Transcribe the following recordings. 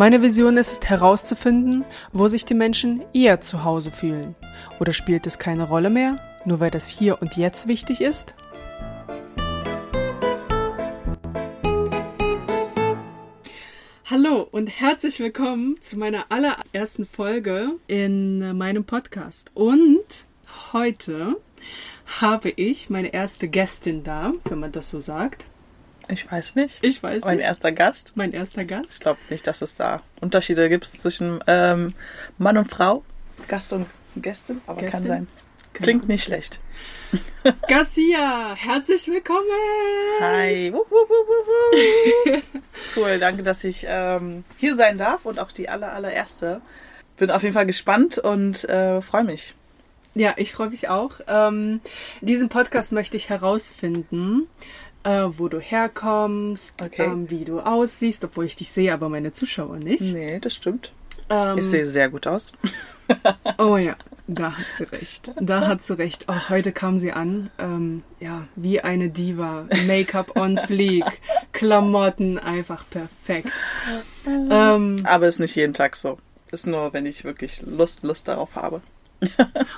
Meine Vision ist es herauszufinden, wo sich die Menschen eher zu Hause fühlen. Oder spielt es keine Rolle mehr, nur weil das hier und jetzt wichtig ist? Hallo und herzlich willkommen zu meiner allerersten Folge in meinem Podcast. Und heute habe ich meine erste Gästin da, wenn man das so sagt. Ich weiß nicht. Ich weiß mein nicht. erster Gast. Mein erster Gast. Ich glaube nicht, dass es da Unterschiede gibt zwischen ähm, Mann und Frau, Gast und Gästin, aber Gästin? kann sein. Genau. Klingt nicht schlecht. Garcia, herzlich willkommen. Hi. Wup, wup, wup, cool, danke, dass ich ähm, hier sein darf und auch die aller, allererste. Bin auf jeden Fall gespannt und äh, freue mich. Ja, ich freue mich auch. Ähm, in diesem Podcast möchte ich herausfinden, äh, wo du herkommst, Okay. ähm, wie du aussiehst, obwohl ich dich sehe, aber meine Zuschauer nicht. Nee, das stimmt. Ähm, Ich sehe sehr gut aus. Oh ja, da hat sie recht. Da hat sie recht. Auch heute kam sie an, ähm, ja, wie eine Diva. Make-up on fleek, Klamotten einfach perfekt. Ähm, Aber ist nicht jeden Tag so. Ist nur, wenn ich wirklich Lust, Lust darauf habe.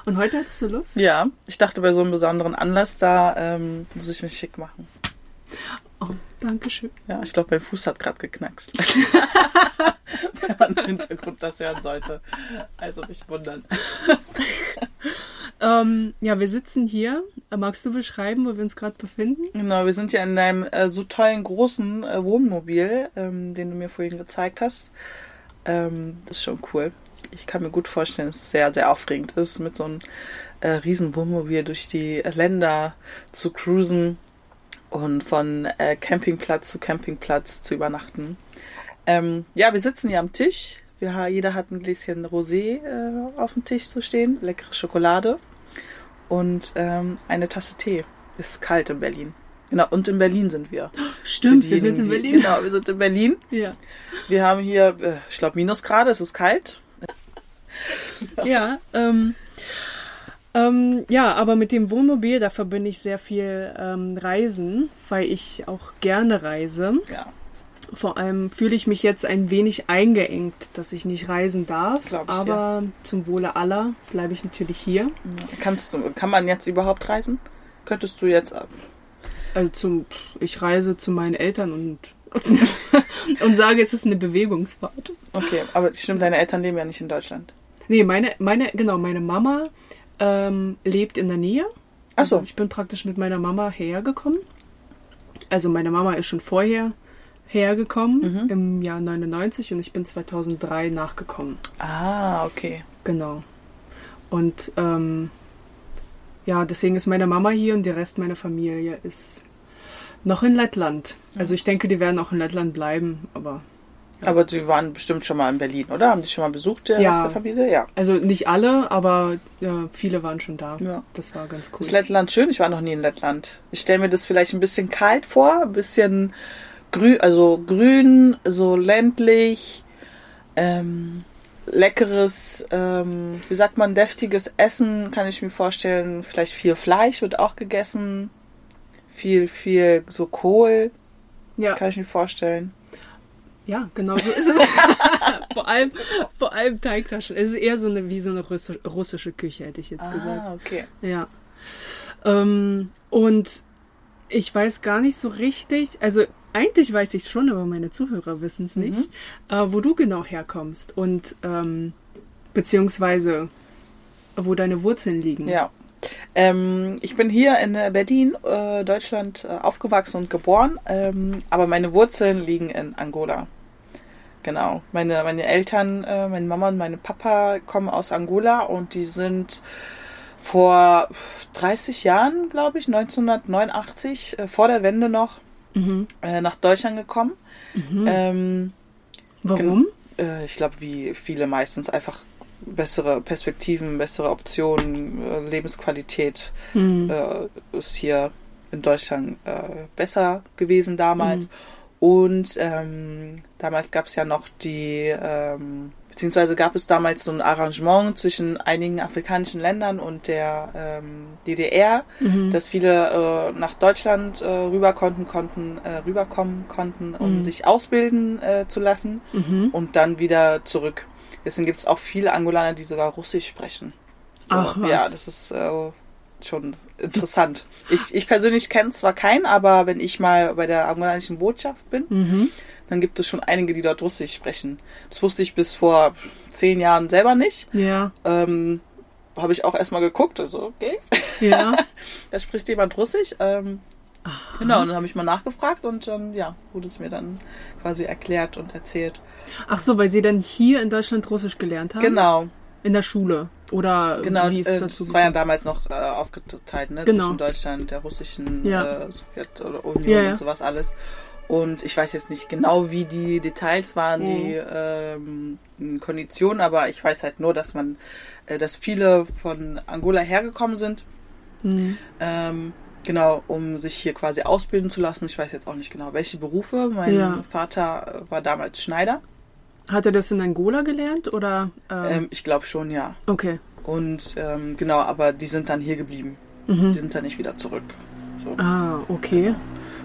und heute hattest du Lust? Ja, ich dachte bei so einem besonderen Anlass, da ähm, muss ich mich schick machen. Oh, danke schön. Ja, ich glaube, mein Fuß hat gerade geknackst. Wenn man im Hintergrund das hören sollte. Also nicht wundern. Ähm, ja, wir sitzen hier. Äh, Magst du beschreiben, wo wir uns gerade befinden? Genau, wir sind ja in deinem äh, so tollen großen äh, Wohnmobil, ähm, den du mir vorhin gezeigt hast. Ähm, das ist schon cool. Ich kann mir gut vorstellen, dass es sehr, sehr aufregend ist, mit so einem äh, riesen Wohnmobil durch die Länder zu cruisen und von äh, Campingplatz zu Campingplatz zu übernachten. Ähm, ja, wir sitzen hier am Tisch. Wir, jeder hat ein Gläschen Rosé äh, auf dem Tisch zu stehen, leckere Schokolade und ähm, eine Tasse Tee. Ist kalt in Berlin. Genau, und in Berlin sind wir. Stimmt, wir sind in Berlin. Die, genau, wir sind in Berlin. Ja. Wir haben hier, äh, ich glaube, Minusgrade, es ist kalt. Ja, ähm, ähm, ja, aber mit dem Wohnmobil, da verbinde ich sehr viel ähm, Reisen, weil ich auch gerne reise. Ja, Vor allem fühle ich mich jetzt ein wenig eingeengt, dass ich nicht reisen darf. Glaub ich aber zum Wohle aller bleibe ich natürlich hier. kannst du, kann man jetzt überhaupt reisen? Könntest du jetzt, Also zum, ich reise zu meinen Eltern und und sage, es ist eine Bewegungsfahrt. okay, aber stimmt, deine Eltern leben ja nicht in Deutschland. Nee, meine, meine, genau, meine Mama ähm, lebt in der Nähe. Ach so. Also ich bin praktisch mit meiner Mama hergekommen. Also meine Mama ist schon vorher hergekommen Mhm. im Jahr 99 und ich bin 2003 nachgekommen. Ah, okay. Genau. Und ähm, ja, deswegen ist meine Mama hier und der Rest meiner Familie ist noch in Lettland. Also ich denke, die werden auch in Lettland bleiben, aber Aber die waren bestimmt schon mal in Berlin, oder? Haben die schon mal besucht, der Ja. Rest der Familie? Ja. also nicht alle, aber ja, viele waren schon da. Ja. Das war ganz cool. Ist Lettland schön? Ich war noch nie in Lettland. Ich stelle mir das vielleicht ein bisschen kalt vor, ein bisschen grün, also grün, so ländlich, ähm, leckeres, ähm, wie sagt man, deftiges Essen kann ich mir vorstellen. Vielleicht viel Fleisch wird auch gegessen. Viel, viel so Kohl ja. kann ich mir vorstellen. Ja, genau so ist es. vor allem, vor allem Teigtaschen. Es ist eher so eine wie so eine russi- russische Küche, hätte ich jetzt gesagt. Ah, okay. Ja. Ähm, und ich weiß gar nicht so richtig, also eigentlich weiß ich schon, aber meine Zuhörer wissen es nicht, äh, wo du genau herkommst und ähm, beziehungsweise wo deine Wurzeln liegen. Ja. Ähm, ich bin hier in äh, Berlin, äh, Deutschland, äh, aufgewachsen und geboren, ähm, aber meine Wurzeln liegen in Angola. Genau. Meine, meine Eltern, äh, meine Mama und meine Papa kommen aus Angola und die sind vor 30 Jahren, glaube ich, 1989, äh, vor der Wende noch, Mhm. äh, nach Deutschland gekommen. Ähm, Warum? ich glaube, wie viele meistens einfach bessere Perspektiven, bessere Optionen, äh, Lebensqualität Mhm. äh, ist hier in Deutschland äh, besser gewesen damals. Mhm. Und ähm, damals gab es ja noch die, ähm, beziehungsweise gab es damals so ein Arrangement zwischen einigen afrikanischen Ländern und der ähm, DDR, Mhm. dass viele äh, nach Deutschland äh, rüber konnten, konnten äh, rüberkommen konnten, um Mhm. sich ausbilden zu lassen Mhm. und dann wieder zurück. Deswegen gibt es auch viele Angolaner, die sogar Russisch sprechen. So, Ach, was. Ja, das ist äh, schon interessant. Ich, ich persönlich kenne zwar keinen, aber wenn ich mal bei der angolanischen Botschaft bin, Mhm. dann gibt es schon einige, die dort Russisch sprechen. Das wusste ich bis vor zehn Jahren selber nicht. Ja, Ähm, Habe ich auch erstmal geguckt, also okay, ja. da spricht jemand Russisch. Ähm, genau, und dann habe ich mal nachgefragt und dann, ja, wurde es mir dann quasi erklärt und erzählt. Ach so, weil sie dann hier in Deutschland Russisch gelernt haben? Genau, In der Schule? Oder genau. wie ist äh, es dazu das war ja damals noch äh, aufgeteilt, ne? Genau. Zwischen Deutschland, der russischen Ja. äh, Sowjet oder Union Ja, ja. und sowas alles. Und ich weiß jetzt nicht genau, wie die Details waren, die ähm, Konditionen, aber ich weiß halt nur, dass man, äh, dass viele von Angola hergekommen sind, Mhm. ähm, genau, um sich hier quasi ausbilden zu lassen. Ich weiß jetzt auch nicht genau, welche Berufe. Mein Ja. Vater äh, war damals Schneider. Hat er das in Angola gelernt oder? ähm, Ähm, ich glaube schon, ja. okay. Und ähm, genau, aber die sind dann hier geblieben. Die Mhm. sind dann nicht wieder zurück. So. Ah, okay.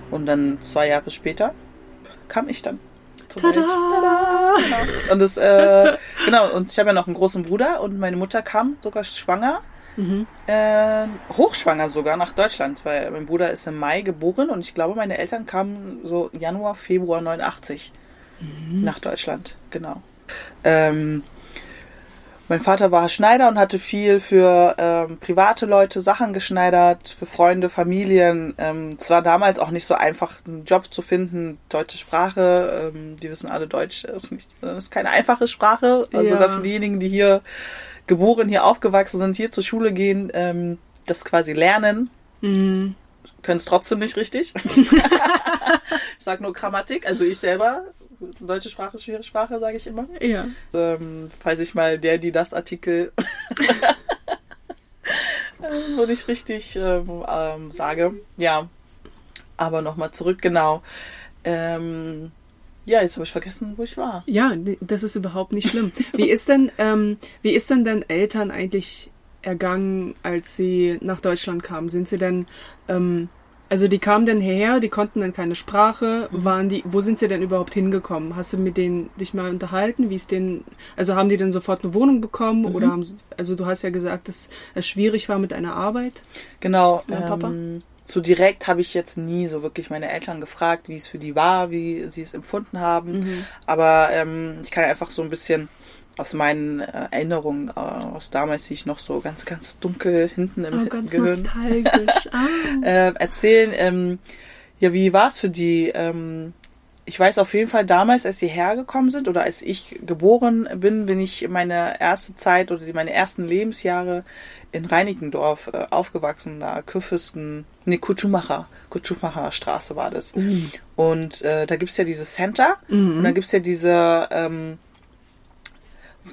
Und dann zwei Jahre später kam ich dann. zur Tada! Tada! Genau. Und das, äh, genau, und ich habe ja noch einen großen Bruder und meine Mutter kam sogar schwanger, Mhm. äh, hochschwanger sogar nach Deutschland, weil mein Bruder ist im Mai geboren und ich glaube, meine Eltern kamen so Januar, Februar 89 Mhm. nach Deutschland, genau. Ähm, mein Vater war Schneider und hatte viel für ähm, private Leute Sachen geschneidert, für Freunde, Familien. Ähm, es war damals auch nicht so einfach, einen Job zu finden. Deutsche Sprache, ähm, die wissen alle, Deutsch ist, nicht, ist keine einfache Sprache. Also Ja. sogar für diejenigen, die hier geboren, hier aufgewachsen sind, hier zur Schule gehen, ähm, das quasi lernen, Mhm. können es trotzdem nicht richtig. ich sage nur Grammatik, also ich selber. Deutsche Sprache, schwere Sprache, sage ich immer Ja. ähm, falls ich mal der, die das Artikel wo nicht richtig ähm, ähm, sage. Ja, aber nochmal zurück, genau. Ähm, ja, jetzt habe ich vergessen, wo ich war. Ja, das ist überhaupt nicht schlimm. Wie ist denn, ähm, wie ist denn deinen Eltern eigentlich ergangen, als sie nach Deutschland kamen? Sind sie denn, ähm, also die kamen dann hierher, die konnten dann keine Sprache, waren die, wo sind sie denn überhaupt hingekommen? Hast du mit denen dich mal unterhalten, wie es denen, also haben die denn sofort eine Wohnung bekommen oder haben, also du hast ja gesagt, dass es schwierig war mit einer Arbeit. Genau. Ja, Papa? So direkt habe ich jetzt nie so wirklich meine Eltern gefragt, wie es für die war, wie sie es empfunden haben. Aber ähm, ich kann einfach so ein bisschen aus meinen äh, Erinnerungen äh, aus damals, die ich noch so ganz, ganz dunkel hinten im Oh, ganz Gehirn nostalgisch. Ah. äh, erzählen. Ähm, ja, wie war es für die? Ähm, ich weiß auf jeden Fall damals, als sie hergekommen sind oder als ich geboren bin, bin ich meine erste Zeit oder meine ersten Lebensjahre in Reinickendorf äh, aufgewachsen, da Kurfürsten, nee, Kutschumacher, Kutschumacher Straße war das. Und äh, da gibt's ja dieses Center und dann gibt's ja diese ähm,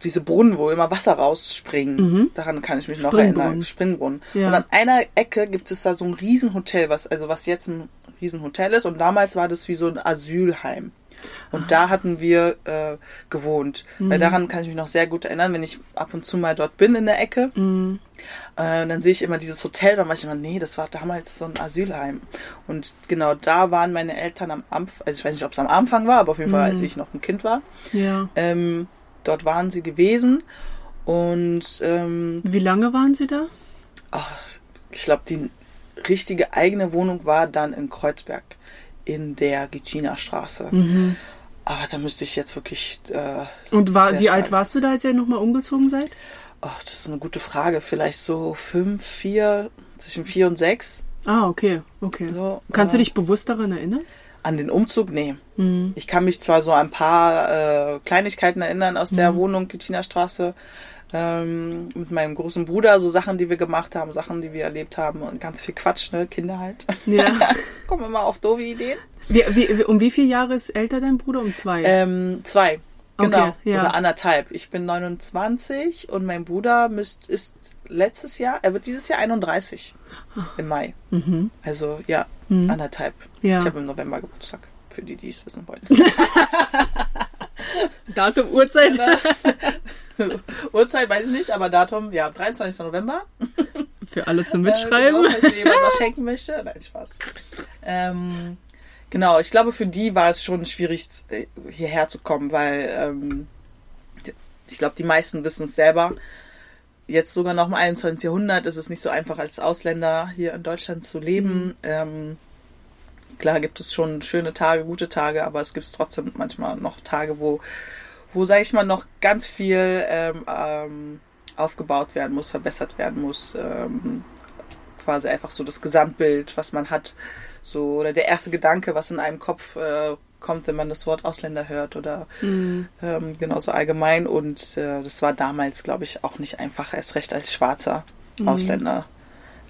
diese Brunnen, wo immer Wasser rausspringen. Daran kann ich mich noch erinnern. Springbrunnen. Ja. Und an einer Ecke gibt es da so ein Riesenhotel, was, also was jetzt ein Riesenhotel ist. Und damals war das wie so ein Asylheim. Und da hatten wir äh, gewohnt. Weil daran kann ich mich noch sehr gut erinnern, wenn ich ab und zu mal dort bin in der Ecke. Äh, dann sehe ich immer dieses Hotel, dann war ich immer, nee, das war damals so ein Asylheim. Und genau da waren meine Eltern am Anfang, also ich weiß nicht, ob es am Anfang war, aber auf jeden Fall, als ich noch ein Kind war. Ja. Ähm, dort waren sie gewesen. Und ähm, Wie lange waren sie da? ich glaube, die richtige eigene Wohnung war dann in Kreuzberg in der Gicina Straße. Mhm. Aber da müsste ich jetzt wirklich. Äh, Und war, wie alt warst du da, als ihr nochmal umgezogen seid? oh, das ist eine gute Frage. Vielleicht so fünf, vier, zwischen vier und sechs. Ah, okay, okay. So, Kannst äh, du dich bewusst daran erinnern? An den Umzug? Nee. Mhm. Ich kann mich zwar so ein paar äh, Kleinigkeiten erinnern aus der Wohnung Gicina Straße. Ähm, mit meinem großen Bruder, so Sachen, die wir gemacht haben, Sachen, die wir erlebt haben und ganz viel Quatsch, ne? Kinder halt. Ja. Kommen immer auf doofe Ideen. wie, wie, um wie viele Jahre ist älter dein Bruder? Um zwei. Ähm, zwei. Genau, Okay, ja. oder anderthalb. Ich bin 29 und mein Bruder müsst, ist letztes Jahr, er wird dieses Jahr 31 im Mai. Also ja, anderthalb. Mhm. Ja. Ich habe im November Geburtstag, für die, die es wissen wollten. Datum, Uhrzeit. Uhrzeit weiß ich nicht, aber Datum, ja, 23. November. Für alle zum Äh, Mitschreiben. genau, falls mir jemand was schenken möchte. Nein, Spaß. Ähm, genau, ich glaube, für die war es schon schwierig, äh, hierher zu kommen, weil ähm, ich glaube, die meisten wissen es selber. Jetzt sogar noch im 21. Jahrhundert ist es nicht so einfach, als Ausländer hier in Deutschland zu leben. Ähm, klar gibt es schon schöne Tage, gute Tage, aber es gibt trotzdem manchmal noch Tage, wo, wo sage ich mal, noch ganz viel ähm, ähm, aufgebaut werden muss, verbessert werden muss. Ähm, quasi einfach so das Gesamtbild, was man hat, so oder der erste Gedanke, was in einem Kopf äh, kommt, wenn man das Wort Ausländer hört oder Mhm. ähm, genauso allgemein. Und äh, das war damals, glaube ich, auch nicht einfach, erst recht als schwarzer Ausländer.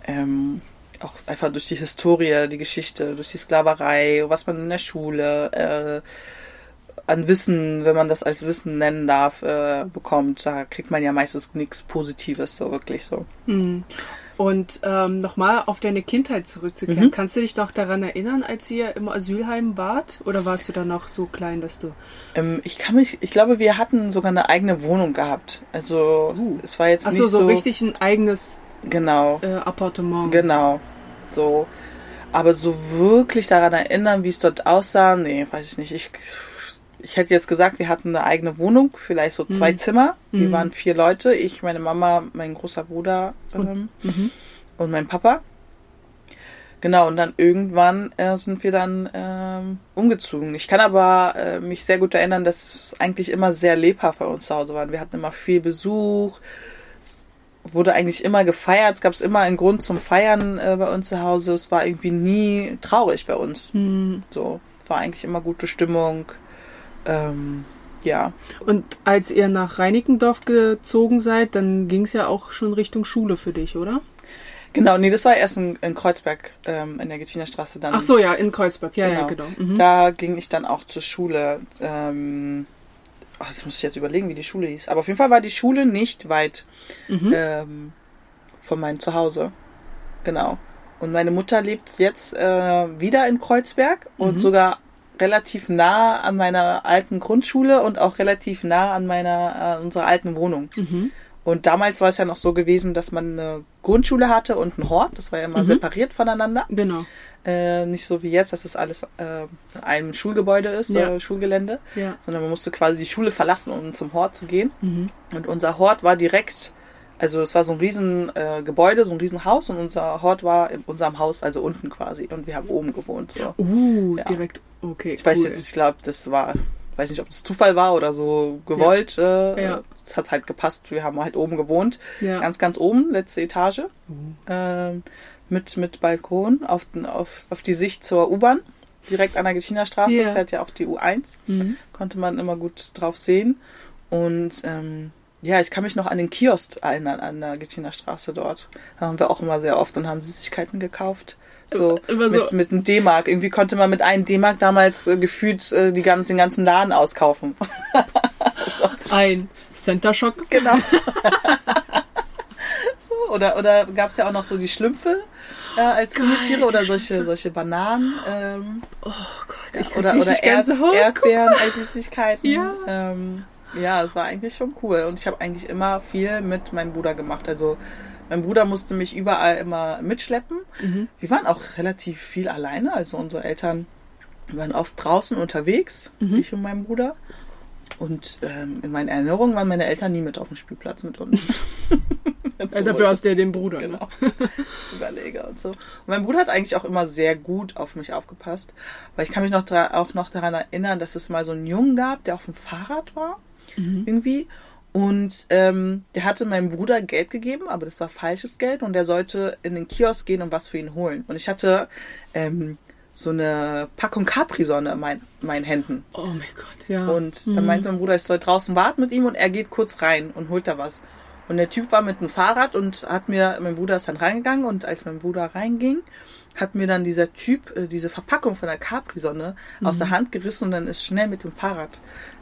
Ähm, auch einfach durch die Historie, die Geschichte, durch die Sklaverei, was man in der Schule äh, an Wissen, wenn man das als Wissen nennen darf, äh, bekommt. Da kriegt man ja meistens nichts Positives, so wirklich so. Und ähm, nochmal auf deine Kindheit zurückzukehren. Kannst du dich noch daran erinnern, als ihr im Asylheim wart? Oder warst du da noch so klein, dass du. Ähm, ich kann mich, ich glaube, wir hatten sogar eine eigene Wohnung gehabt. Also es war jetzt Achso, nicht so, so richtig ein eigenes genau. äh, Appartement. Genau. So. Aber so wirklich daran erinnern, wie es dort aussah, nee, weiß ich nicht. Ich, ich hätte jetzt gesagt, wir hatten eine eigene Wohnung, vielleicht so zwei Zimmer. Wir waren vier Leute. Ich, meine Mama, mein großer Bruder ähm, und mein Papa. Genau, und dann irgendwann äh, sind wir dann ähm, umgezogen. Ich kann aber äh, mich sehr gut erinnern, dass es eigentlich immer sehr lebhaft bei uns zu Hause war. Wir hatten immer viel Besuch, wurde eigentlich immer gefeiert. Es gab immer einen Grund zum Feiern äh, bei uns zu Hause. Es war irgendwie nie traurig bei uns. So war eigentlich immer gute Stimmung. Ähm, ja, Und als ihr nach Reinickendorf gezogen seid, dann ging es ja auch schon Richtung Schule für dich, oder? genau. Nee, das war erst in, in Kreuzberg ähm, in der Gettinerstraße. Dann Ach so, ja, in Kreuzberg. Ja, ja, genau. Mhm. Da ging ich dann auch zur Schule. Ähm, ach, das muss ich jetzt überlegen, wie die Schule hieß. Aber auf jeden Fall war die Schule nicht weit Mhm. ähm, von meinem Zuhause. Genau. Und meine Mutter lebt jetzt äh, wieder in Kreuzberg Mhm. und sogar relativ nah an meiner alten Grundschule und auch relativ nah an meiner äh, unserer alten Wohnung. Mhm. Und damals war es ja noch so gewesen, dass man eine Grundschule hatte und einen Hort. Das war ja immer separiert voneinander. Genau. Äh, nicht so wie jetzt, dass das alles äh, in einem Schulgebäude ist, Ja. äh, Schulgelände, Ja. sondern man musste quasi die Schule verlassen, um zum Hort zu gehen. Mhm. Und unser Hort war direkt, also es war so ein riesen äh, Gebäude, so ein riesen Haus und unser Hort war in unserem Haus, also unten quasi. Und wir haben oben gewohnt. So. Uh, Ja. direkt. Okay. Ich weiß cool. jetzt, ich glaube, das war, weiß nicht, ob das Zufall war oder so gewollt. Äh, Ja. Es hat halt gepasst. Wir haben halt oben gewohnt, Ja. ganz, ganz oben, letzte Etage, ähm, mit mit Balkon auf, den, auf auf die Sicht zur U-Bahn. Direkt an der Gettiner Straße Ja. fährt ja auch die U1. Mhm. Konnte man immer gut drauf sehen. Und ähm, ja, ich kann mich noch an den Kiosk erinnern, an der Gettiner Straße dort. Da haben wir auch immer sehr oft und haben Süßigkeiten gekauft. So, Immer so- mit, mit einem D-Mark. Irgendwie konnte man mit einem D-Mark damals äh, gefühlt äh, die, den ganzen Laden auskaufen. Ein Center Shock. Genau. so, oder oder gab es ja auch noch so die Schlümpfe äh, als Gummitiere oder solche, solche Bananen. Ähm, Oh Gott, ja, ich krieg oder oder Erd. Erdbeeren als Süßigkeiten. Ja. Ähm, ja, es war eigentlich schon cool. Und ich habe eigentlich immer viel mit meinem Bruder gemacht. Also mein Bruder musste mich überall immer mitschleppen. Mhm. Wir waren auch relativ viel alleine. Also unsere Eltern waren oft draußen unterwegs, Mhm. ich und mein Bruder. Und ähm, in meinen Erinnerungen waren meine Eltern nie mit auf dem Spielplatz mit uns. Äh, Dafür hast du ja den Bruder. Ne? Genau. Zuberleger und so. Und mein Bruder hat eigentlich auch immer sehr gut auf mich aufgepasst. Weil ich kann mich noch auch noch daran erinnern, dass es mal so einen Jungen gab, der auf dem Fahrrad war. Irgendwie. Und ähm, der hatte meinem Bruder Geld gegeben, aber das war falsches Geld und der sollte in den Kiosk gehen und was für ihn holen. Und ich hatte ähm, so eine Packung Capri-Sonne in mein, meinen Händen. Oh mein Gott, ja. Und dann meinte mein Bruder, ich soll draußen warten mit ihm und er geht kurz rein und holt da was. Und der Typ war mit dem Fahrrad und hat mir, mein Bruder ist dann reingegangen und als mein Bruder reinging, hat mir dann dieser Typ äh, diese Verpackung von der Capri-Sonne mhm. aus der Hand gerissen und dann ist schnell mit dem Fahrrad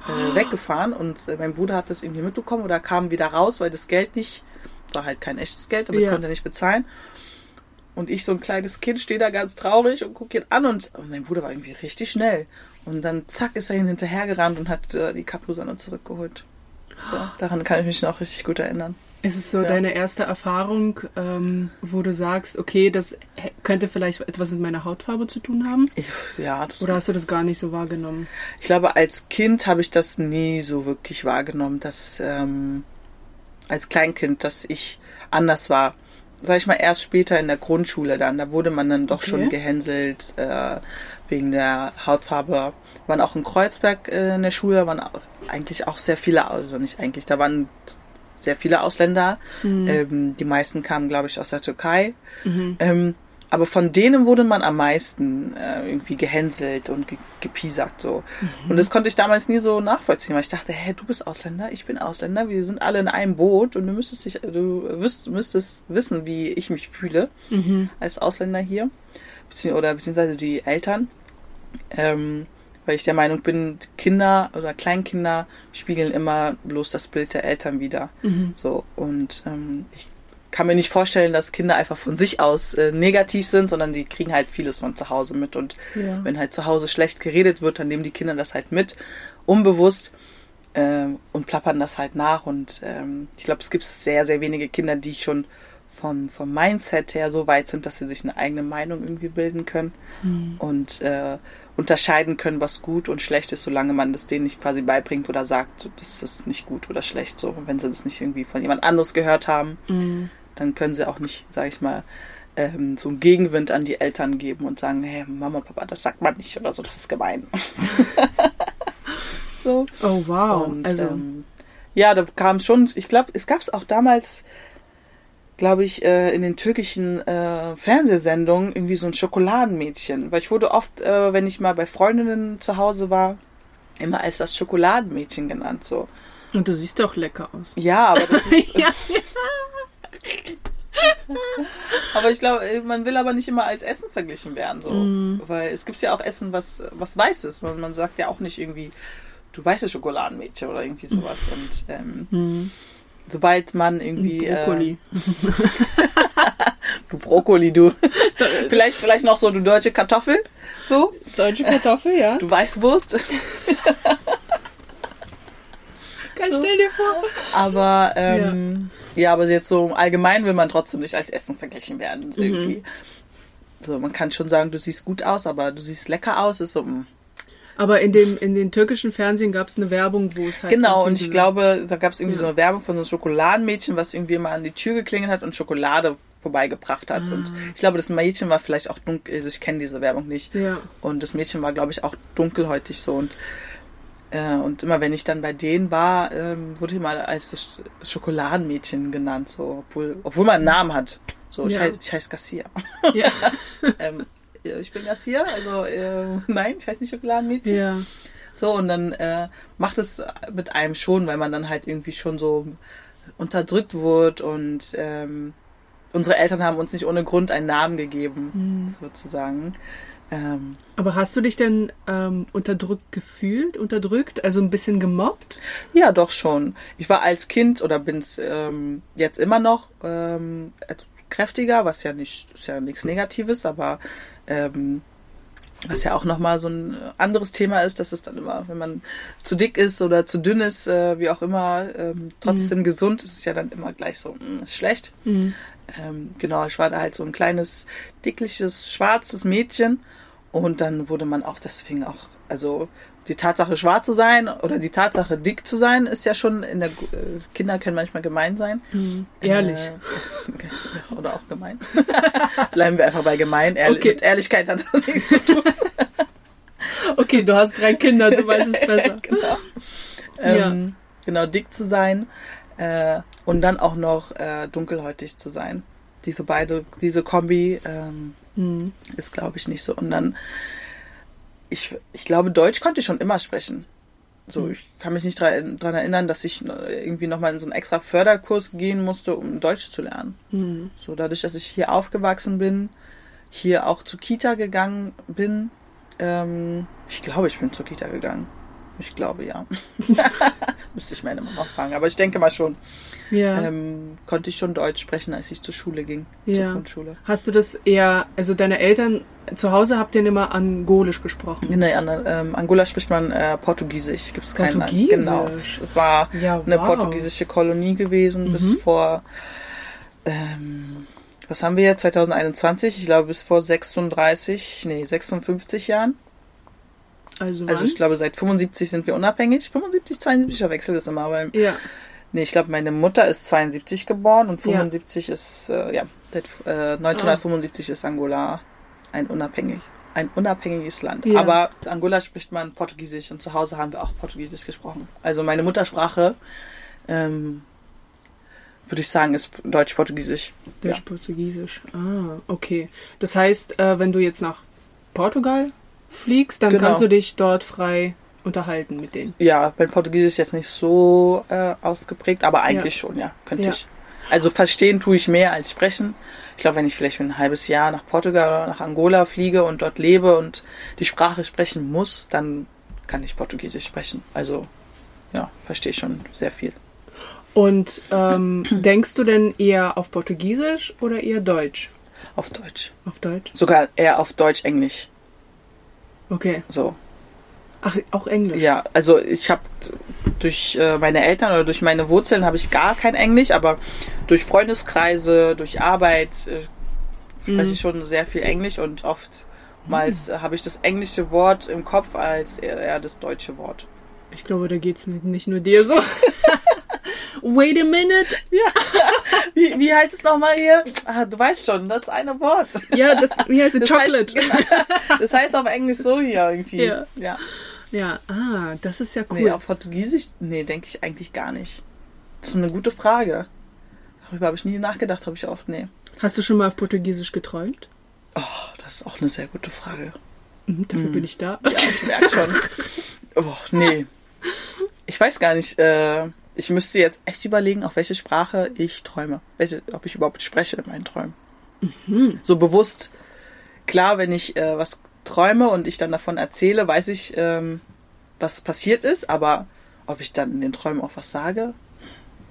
äh, oh. weggefahren und äh, mein Bruder hat das irgendwie mitbekommen oder kam wieder raus, weil das Geld nicht, war halt kein echtes Geld, aber ja. konnte nicht bezahlen. Und ich, so ein kleines Kind, stehe da ganz traurig und gucke ihn an und, und mein Bruder war irgendwie richtig schnell. Und dann zack ist er ihn hinterhergerannt und hat äh, die Capri-Sonne zurückgeholt. So, daran kann ich mich noch richtig gut erinnern. Ist es so ja. deine erste Erfahrung, ähm, wo du sagst, okay, das könnte vielleicht etwas mit meiner Hautfarbe zu tun haben? Ich, ja. Oder hast du das gar nicht so wahrgenommen? Ich glaube, als Kind habe ich das nie so wirklich wahrgenommen, dass ähm, als Kleinkind, dass ich anders war. Sag ich mal, erst später in der Grundschule dann, da wurde man dann doch okay. schon gehänselt äh, wegen der Hautfarbe. Waren auch in Kreuzberg äh, in der Schule, waren auch, eigentlich auch sehr viele, also nicht eigentlich, da waren sehr viele Ausländer. Mhm. Ähm, die meisten kamen, glaube ich, aus der Türkei. Mhm. Ähm, aber von denen wurde man am meisten äh, irgendwie gehänselt und ge gepiesackt so. Mhm. Und das konnte ich damals nie so nachvollziehen, weil ich dachte, hä, du bist Ausländer, ich bin Ausländer, wir sind alle in einem Boot und du müsstest dich, du wüsst, müsstest wissen, wie ich mich fühle mhm. als Ausländer hier. Oder beziehungsweise die Eltern. Ähm, weil ich der Meinung bin, Kinder oder Kleinkinder spiegeln immer bloß das Bild der Eltern wieder. Mhm. So und ähm, ich kann mir nicht vorstellen, dass Kinder einfach von sich aus äh, negativ sind, sondern die kriegen halt vieles von zu Hause mit und ja. wenn halt zu Hause schlecht geredet wird, dann nehmen die Kinder das halt mit, unbewusst äh, und plappern das halt nach und ähm, ich glaube, es gibt sehr sehr wenige Kinder, die schon vom, vom Mindset her so weit sind, dass sie sich eine eigene Meinung irgendwie bilden können. Mhm. Und äh, unterscheiden können, was gut und schlecht ist, solange man das denen nicht quasi beibringt oder sagt, so, das ist nicht gut oder schlecht. So, wenn sie das nicht irgendwie von jemand anderes gehört haben, mhm. dann können sie auch nicht, sag ich mal, ähm, so einen Gegenwind an die Eltern geben und sagen, hey, Mama, Papa, das sagt man nicht oder so, das ist gemein. so. Oh wow. Und, also ähm, ja, da kam schon, ich glaube, es gab es auch damals glaube ich, äh, in den türkischen äh, Fernsehsendungen irgendwie so ein Schokoladenmädchen. Weil ich wurde oft, äh, wenn ich mal bei Freundinnen zu Hause war, immer als das Schokoladenmädchen genannt. So. Und du siehst doch lecker aus. Ja, aber das ist. ja, ja. aber ich glaube, man will aber nicht immer als Essen verglichen werden, so. Mm. Weil es gibt ja auch Essen, was, was weiß ist. Man, man sagt ja auch nicht irgendwie, du weißes Schokoladenmädchen oder irgendwie sowas. Und ähm, mm sobald man irgendwie. Brokkoli. Äh, du Brokkoli, du. vielleicht, vielleicht noch so du deutsche Kartoffel. So. Deutsche Kartoffel, ja. Du Weißwurst. Kann so. stell dir vor. Aber ähm, ja. ja. aber jetzt so allgemein will man trotzdem nicht als Essen verglichen werden. Mhm. Irgendwie. So, man kann schon sagen, du siehst gut aus, aber du siehst lecker aus, ist so, mh. Aber in dem in den türkischen Fernsehen gab es eine Werbung, wo es halt. Genau, und ich glaube, da gab es irgendwie ja. so eine Werbung von so einem Schokoladenmädchen, was irgendwie mal an die Tür geklingelt hat und Schokolade vorbeigebracht hat. Ah. Und ich glaube, das Mädchen war vielleicht auch dunkel, also ich kenne diese Werbung nicht. Ja. Und das Mädchen war, glaube ich, auch dunkelhäutig so. Und, äh, und immer wenn ich dann bei denen war, ähm, wurde ich mal als das Schokoladenmädchen genannt, so, obwohl, obwohl man einen Namen hat. So, ich, ja. heiße, ich heiße Garcia. Ja. ähm, ich bin Garcia, also äh, nein, ich heiße nicht Schokoladenmädchen. Ja. So, und dann äh, macht es mit einem schon, weil man dann halt irgendwie schon so unterdrückt wurde und ähm, unsere Eltern haben uns nicht ohne Grund einen Namen gegeben, mhm. sozusagen. Ähm, Aber hast du dich denn ähm, unterdrückt gefühlt, unterdrückt, also ein bisschen gemobbt? Ja, doch schon. Ich war als Kind oder bin es ähm, jetzt immer noch ähm, kräftiger, was ja nicht, ist ja nichts Negatives, aber ähm, was ja auch nochmal so ein anderes Thema ist, dass es dann immer, wenn man zu dick ist oder zu dünn ist, äh, wie auch immer, ähm, trotzdem mhm. gesund, ist es ja dann immer gleich so, mh, hm, ist schlecht. Mhm. Ähm, genau, ich war da halt so ein kleines, dickliches, schwarzes Mädchen und dann wurde man auch deswegen auch, also die Tatsache schwarz zu sein oder die Tatsache dick zu sein ist ja schon in der äh, Kinder können manchmal gemein sein. Mhm. Ehrlich. Äh, oder auch gemein. Bleiben wir einfach bei gemein. Ehrlich, okay. Mit Ehrlichkeit hat das nichts zu tun. okay, du hast drei Kinder, du weißt es besser. genau. Ähm, ja. genau, dick zu sein äh, und dann auch noch äh, dunkelhäutig zu sein. Diese beide, diese Kombi ähm, mhm. ist, glaube ich, nicht so. Und dann ich, ich glaube, Deutsch konnte ich schon immer sprechen. So, ich kann mich nicht daran erinnern, dass ich irgendwie nochmal in so einen extra Förderkurs gehen musste, um Deutsch zu lernen. Mhm. So, dadurch, dass ich hier aufgewachsen bin, hier auch zur Kita gegangen bin, ähm, ich glaube, ich bin zur Kita gegangen. Ich glaube, ja. Müsste ich meine Mama fragen, aber ich denke mal schon. Ja. Ähm, konnte ich schon Deutsch sprechen, als ich zur Schule ging, zur Ja. Grundschule. Hast du das eher, also deine Eltern zu Hause habt ihr immer Angolisch gesprochen? In der anderen, ähm, Angola spricht man äh, Portugiesisch. Gibt es kein Land. Portugiesisch? Genau. Es war Ja, eine wow. portugiesische Kolonie gewesen bis Mhm. vor, ähm, was haben wir jetzt, 2021? Ich glaube bis vor 36, nee, 56 Jahren. Also, Also ich glaube seit 75 sind wir unabhängig. 75, 72, ich verwechsel das immer, weil, ja. nee, ich glaube meine Mutter ist 72 geboren und Ja. 75 ist, äh, ja, seit, äh, 1975 ist Angola ein unabhängig. Ein unabhängiges Land. Ja. Aber Angola spricht man Portugiesisch und zu Hause haben wir auch Portugiesisch gesprochen. Also meine Muttersprache, ähm, würde ich sagen, ist Deutsch-Portugiesisch. Ja. Deutsch-Portugiesisch. Ah, okay. Das heißt, äh, wenn du jetzt nach Portugal fliegst, dann Genau. kannst du dich dort frei unterhalten mit denen. Ja, mein Portugiesisch ist jetzt nicht so äh, ausgeprägt, aber eigentlich schon, ja, könnte Ja. ich. Also verstehen tue ich mehr als sprechen. Ich glaube, wenn ich vielleicht für ein halbes Jahr nach Portugal oder nach Angola fliege und dort lebe und die Sprache sprechen muss, dann kann ich Portugiesisch sprechen. Also ja, verstehe ich schon sehr viel. Und ähm, denkst du denn eher auf Portugiesisch oder eher Deutsch? Auf Deutsch. Auf Deutsch? Sogar eher auf Deutsch-Englisch. Okay. So. Ach, auch Englisch? Ja, also ich habe durch äh, meine Eltern oder durch meine Wurzeln habe ich gar kein Englisch, aber durch Freundeskreise, durch Arbeit äh, spreche Mhm. ich schon sehr viel Englisch und oftmals äh, habe ich das englische Wort im Kopf als eher, das deutsche Wort. Ich glaube, da geht's nicht, nicht nur dir so. Wait a minute. Wie, wie heißt es nochmal hier? Ah, du weißt schon, das eine Wort. Ja, das, wie heißt es? Chocolate. Heißt, das heißt auf Englisch so hier irgendwie. Ja. ja. Ja, ah, das ist ja cool. Nee, auf Portugiesisch, nee, denke ich eigentlich gar nicht. Das ist eine gute Frage. Darüber habe ich nie nachgedacht, habe ich oft, nee. Hast du schon mal auf Portugiesisch geträumt? Oh, das ist auch eine sehr gute Frage. Mhm, dafür bin ich da. Ja, ich merke schon. Oh, nee. Ich weiß gar nicht. Äh, ich müsste jetzt echt überlegen, auf welche Sprache ich träume. Welche, ob ich überhaupt spreche in meinen Träumen. So bewusst. Klar, wenn ich äh, was träume und ich dann davon erzähle, weiß ich, ähm, was passiert ist. Aber ob ich dann in den Träumen auch was sage,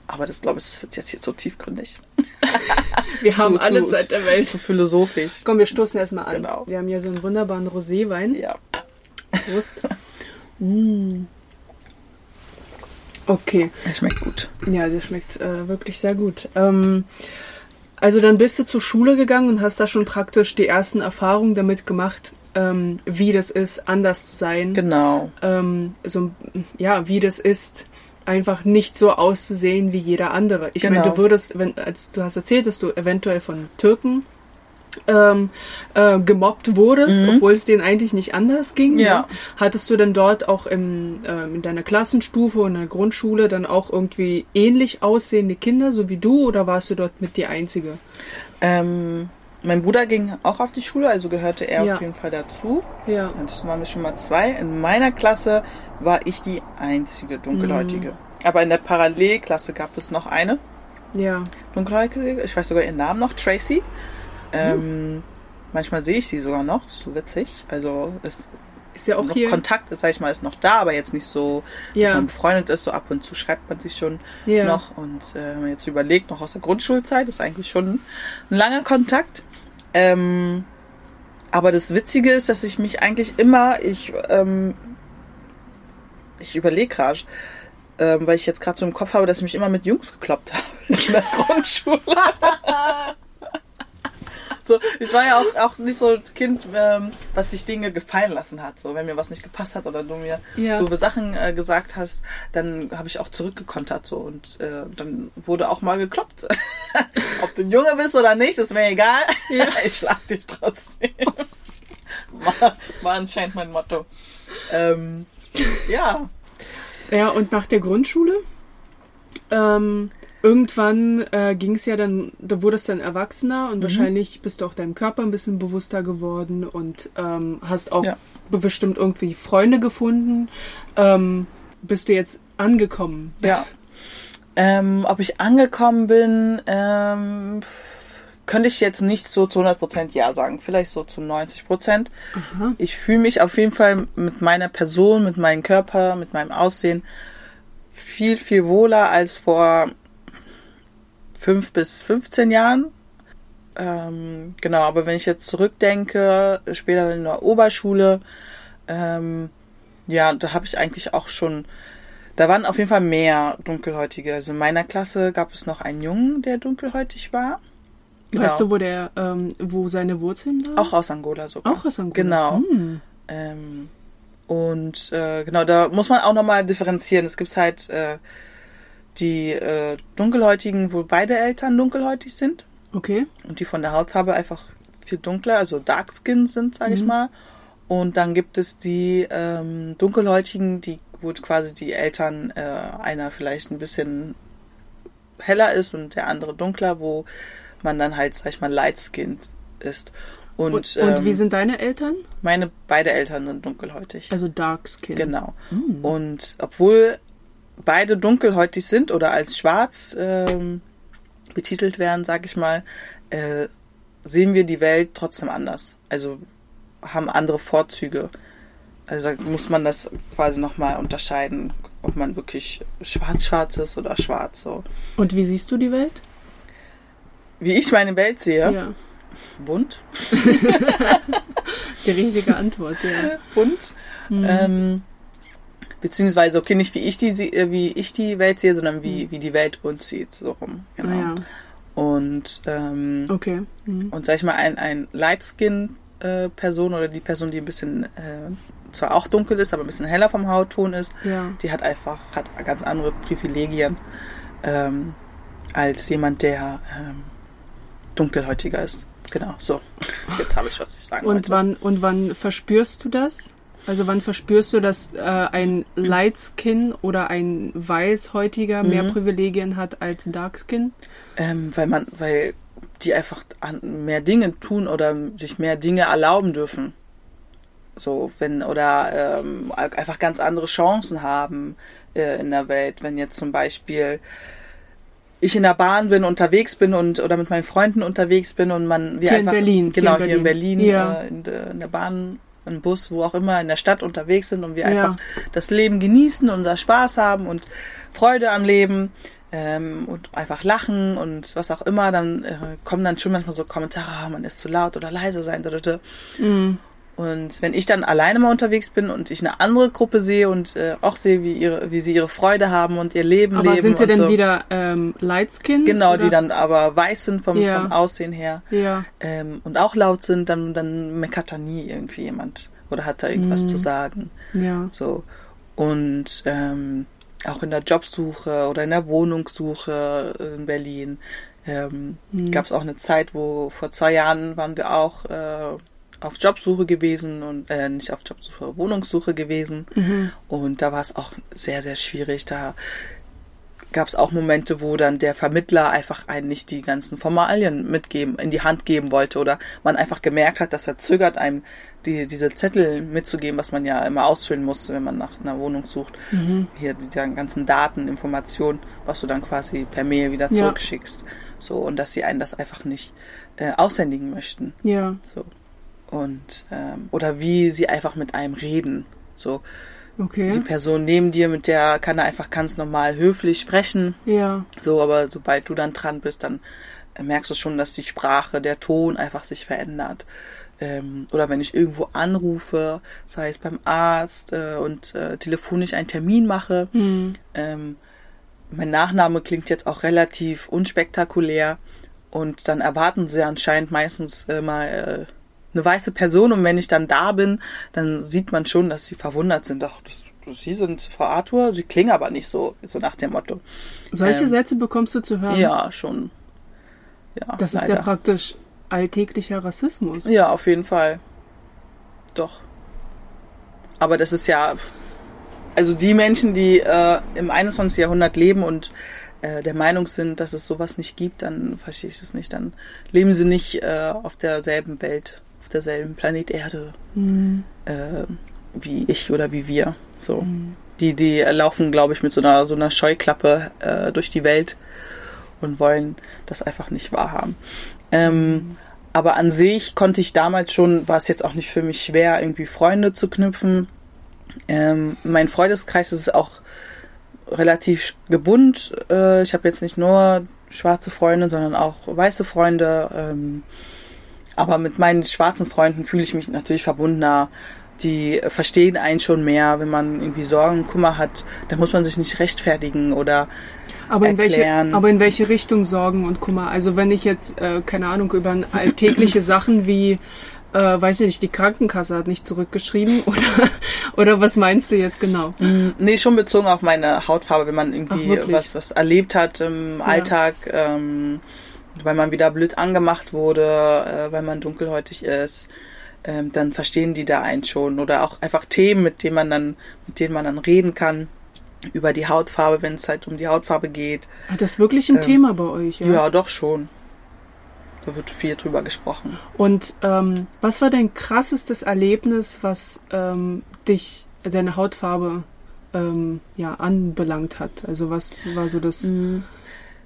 aber das glaube ich, das wird jetzt hier zu tiefgründig. Wir haben zu, alle zu, Zeit der Welt. Zu philosophisch. Komm, wir stoßen erstmal an. Genau. Wir haben hier so einen wunderbaren Roséwein. Ja. Prost. mm. Okay. Er schmeckt gut. Ja, der schmeckt äh, wirklich sehr gut. Ähm, also dann bist du zur Schule gegangen und hast da schon praktisch die ersten Erfahrungen damit gemacht, ähm, wie das ist, anders zu sein. Genau. Ähm, so, ja, wie das ist, einfach nicht so auszusehen wie jeder andere. Ich meine, Genau. du würdest, wenn, als du hast erzählt, dass du eventuell von Türken ähm, äh, gemobbt wurdest, obwohl es denen eigentlich nicht anders ging. Mhm. Ja. ne? Hattest du denn dort auch im, ähm, in deiner Klassenstufe und in der Grundschule dann auch irgendwie ähnlich aussehende Kinder, so wie du, oder warst du dort mit die Einzige? Ähm, mein Bruder ging auch auf die Schule, also gehörte er Ja. auf jeden Fall dazu. Ja. Dann waren wir schon mal zwei. In meiner Klasse war ich die einzige Dunkelhäutige. Mhm. Aber in der Parallelklasse gab es noch eine Ja. Dunkelhäutige. Ich weiß sogar ihren Namen noch, Tracy. Mhm. Ähm, manchmal sehe ich sie sogar noch, ist so witzig. Also ist Ist ja auch noch hier. Kontakt, sag ich mal, ist noch da, aber jetzt nicht so, dass Ja. man befreundet ist. So ab und zu schreibt man sich schon Ja. noch. Und äh, wenn man jetzt überlegt, noch aus der Grundschulzeit, ist eigentlich schon ein langer Kontakt. Ähm, aber das Witzige ist, dass ich mich eigentlich immer, ich, ähm, ich überlege gerade, ähm, weil ich jetzt gerade so im Kopf habe, dass ich mich immer mit Jungs gekloppt habe in der Grundschule. so, ich war ja auch, auch nicht so ein Kind, ähm, was sich Dinge gefallen lassen hat. So, wenn mir was nicht gepasst hat oder du mir Ja. doofe Sachen äh, gesagt hast, dann habe ich auch zurückgekontert so und äh, dann wurde auch mal gekloppt. Ob du ein Junge bist oder nicht, ist mir egal. Ja. Ich schlag dich trotzdem. war, war anscheinend mein Motto. Ähm, ja, Ja, und nach der Grundschule, ähm, irgendwann äh, ging es ja dann, da wurdest dann erwachsener Mhm. und wahrscheinlich bist du auch deinem Körper ein bisschen bewusster geworden und ähm, hast auch Ja. bestimmt irgendwie Freunde gefunden. Ähm, bist du jetzt angekommen? Ja. Ähm, ob ich angekommen bin, ähm, könnte ich jetzt nicht so zu 100% Ja sagen. Vielleicht so zu 90%. Aha. Ich fühle mich auf jeden Fall mit meiner Person, mit meinem Körper, mit meinem Aussehen viel, viel wohler als vor 5 bis 15 Jahren. Ähm, genau, aber wenn ich jetzt zurückdenke, später in der Oberschule, ähm, ja, da habe ich eigentlich auch schon, da waren auf jeden Fall mehr Dunkelhäutige. Also in meiner Klasse gab es noch einen Jungen, der dunkelhäutig war. Weißt Genau. du, wo der, ähm, wo seine Wurzeln waren? Auch aus Angola sogar. Auch aus Angola. Genau. Hm. Ähm, und äh, genau, da muss man auch nochmal differenzieren. Es gibt halt äh, die äh, Dunkelhäutigen, wo beide Eltern dunkelhäutig sind Okay. und die von der Hautfarbe einfach viel dunkler, also Dark Skin sind, sage ich Mhm. mal. Und dann gibt es die ähm, Dunkelhäutigen, die wo quasi die Eltern äh, einer vielleicht ein bisschen heller ist und der andere dunkler, wo man dann halt, sag ich mal, light skinned ist. Und, Und, und ähm, wie sind deine Eltern? meine beide Eltern sind dunkelhäutig. Also Dark Skin. Genau. Hm. Und obwohl beide dunkelhäutig sind oder als schwarz ähm, betitelt werden, sag ich mal, äh, sehen wir die Welt trotzdem anders. Also haben andere Vorzüge. Also da muss man das quasi nochmal unterscheiden, ob man wirklich schwarz-schwarz ist oder schwarz so. Und wie siehst du die Welt? Wie ich meine Welt sehe, Ja. bunt, Die richtige Antwort, ja. bunt. Mhm. Ähm, beziehungsweise, okay, nicht wie ich die, äh, wie ich die Welt sehe, sondern wie, wie die Welt uns sieht. So rum. Genau. Ah, ja. Und, ähm, Okay. Mhm. und sag ich mal, ein, ein Lightskin-Person oder die Person, die ein bisschen äh, zwar auch dunkel ist, aber ein bisschen heller vom Hautton ist, Ja. die hat einfach hat ganz andere Privilegien ähm, als jemand, der ähm, dunkelhäutiger ist. Genau, so. Jetzt habe ich, was ich sagen Und wollte. wann, und wann verspürst du das? Also wann verspürst du, dass äh, ein Light Skin oder ein Weißhäutiger mehr Mhm. Privilegien hat als Dark Skin? Ähm, weil man, weil die einfach mehr Dinge tun oder sich mehr Dinge erlauben dürfen. So, wenn, oder ähm, einfach ganz andere Chancen haben äh, in der Welt. Wenn jetzt zum Beispiel ich in der Bahn bin, unterwegs bin und oder mit meinen Freunden unterwegs bin und man wir Hier in einfach Berlin, genau hier in hier in Berlin, Ja. äh, in, der, in der Bahn, im Bus, wo auch immer in der Stadt unterwegs sind und wir Ja. einfach das Leben genießen, unser Spaß haben und Freude am Leben ähm, und einfach lachen und was auch immer, dann äh, kommen dann schon manchmal so Kommentare, ah, man ist zu laut oder leise sein. Mhm. Und wenn ich dann alleine mal unterwegs bin und ich eine andere Gruppe sehe und äh, auch sehe, wie, ihre, wie sie ihre Freude haben und ihr Leben Aber leben sind sie denn so. wieder ähm, Light Skin? Genau, oder? die dann aber weiß sind vom, Ja. vom Aussehen her Ja. ähm, und auch laut sind, dann, dann meckert da nie irgendwie jemand oder hat da irgendwas Mhm. zu sagen. Ja. So. Und ähm, auch in der Jobsuche oder in der Wohnungssuche in Berlin ähm, Mhm. gab es auch eine Zeit, wo vor zwei Jahren waren wir auch äh, auf Jobsuche gewesen und äh, nicht auf Jobsuche, Wohnungssuche gewesen. Mhm. Und da war es auch sehr, sehr schwierig. Da gab es auch Momente, wo dann der Vermittler einfach einen nicht die ganzen Formalien mitgeben, in die Hand geben wollte oder man einfach gemerkt hat, dass er zögert, einem die, diese Zettel mitzugeben, was man ja immer ausfüllen muss, wenn man nach einer Wohnung sucht. Mhm. Hier die, die ganzen Daten, Informationen, was du dann quasi per Mail wieder Ja. zurückschickst. So, und dass sie einen das einfach nicht äh, aushändigen möchten. Ja. So. Und ähm, oder wie sie einfach mit einem reden. So, die Okay. Person neben dir, mit der kann er einfach ganz normal höflich sprechen. Ja. So, aber sobald du dann dran bist, dann äh, merkst du schon, dass die Sprache, der Ton einfach sich verändert. Ähm, oder wenn ich irgendwo anrufe, sei es beim Arzt äh, und äh, telefonisch einen Termin mache, Mhm. ähm, mein Nachname klingt jetzt auch relativ unspektakulär und dann erwarten sie anscheinend meistens immer äh, eine weiße Person und wenn ich dann da bin, dann sieht man schon, dass sie verwundert sind. Ach, das, Sie sind Frau Arthur, sie klingen aber nicht so, so nach dem Motto. Solche Ähm, Sätze bekommst du zu hören. Ja, schon. Ja, Das ist leider. ja praktisch alltäglicher Rassismus. Ja, auf jeden Fall. Doch. Aber das ist ja, also die Menschen, die äh, im 21. Jahrhundert leben und äh, der Meinung sind, dass es sowas nicht gibt, dann verstehe ich das nicht. Dann leben sie nicht äh, auf derselben Welt, derselben Planet Erde Mhm. äh, wie ich oder wie wir. So. Mhm. Die, die laufen, glaube ich, mit so einer, so einer Scheuklappe äh, durch die Welt und wollen das einfach nicht wahrhaben. Ähm, aber an sich konnte ich damals schon, war es jetzt auch nicht für mich schwer, irgendwie Freunde zu knüpfen. Ähm, mein Freundeskreis ist auch relativ gebunden. Äh, ich habe jetzt nicht nur schwarze Freunde, sondern auch weiße Freunde. Ähm, aber mit meinen schwarzen Freunden fühle ich mich natürlich verbundener. Die verstehen einen schon mehr, wenn man irgendwie Sorgen, Kummer hat. Da muss man sich nicht rechtfertigen oder aber in, erklären. welche, aber in welche Richtung Sorgen und Kummer? Also wenn ich jetzt, äh, keine Ahnung, über alltägliche Sachen wie, äh, weiß ich nicht, die Krankenkasse hat nicht zurückgeschrieben oder, oder was meinst du jetzt genau? Nee, schon bezogen auf meine Hautfarbe, wenn man irgendwie was, was erlebt hat im Alltag, ähm, weil man wieder blöd angemacht wurde, äh, weil man dunkelhäutig ist, ähm, dann verstehen die da einen schon. Oder auch einfach Themen, mit denen man dann, mit denen man dann reden kann. Über die Hautfarbe, wenn es halt um die Hautfarbe geht. Hat das wirklich ein Ähm, Thema bei euch? Ja, doch schon. Da wird viel drüber gesprochen. Und ähm, was war dein krassestes Erlebnis, was ähm, dich, deine Hautfarbe ähm, ja, anbelangt hat? Also was war so das...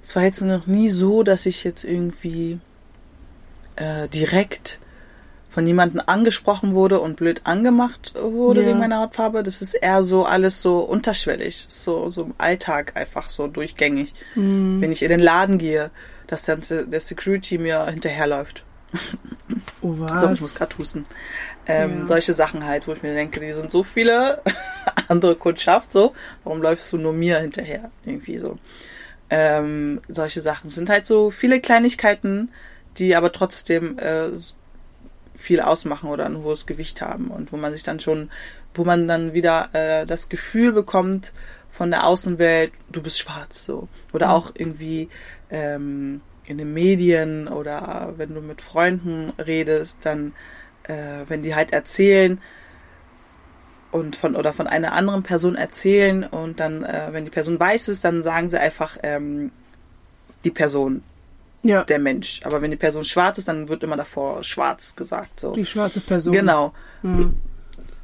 Es war jetzt noch nie so, dass ich jetzt irgendwie äh, direkt von jemandem angesprochen wurde und blöd angemacht wurde Ja. wegen meiner Hautfarbe. Das ist eher so alles so unterschwellig, so, so im Alltag einfach so durchgängig. Mhm. Wenn ich in den Laden gehe, dass dann der Security mir hinterherläuft. Oh, So, ich muss was? gerade husten. Ähm, Ja. Solche Sachen halt, wo ich mir denke, die sind so viele andere Kundschaft, so, warum läufst du nur mir hinterher? Irgendwie so. Ähm, solche Sachen sind halt so viele Kleinigkeiten, die aber trotzdem äh, viel ausmachen oder ein hohes Gewicht haben und wo man sich dann schon, wo man dann wieder äh, das Gefühl bekommt von der Außenwelt, du bist schwarz so. Oder Mhm. auch irgendwie ähm, in den Medien oder wenn du mit Freunden redest, dann äh, wenn die halt erzählen und von oder von einer anderen Person erzählen und dann, äh, wenn die Person weiß ist, dann sagen sie einfach ähm, die Person, Ja, der Mensch. Aber wenn die Person schwarz ist, dann wird immer davor schwarz gesagt. So. die schwarze Person. Genau. Mhm.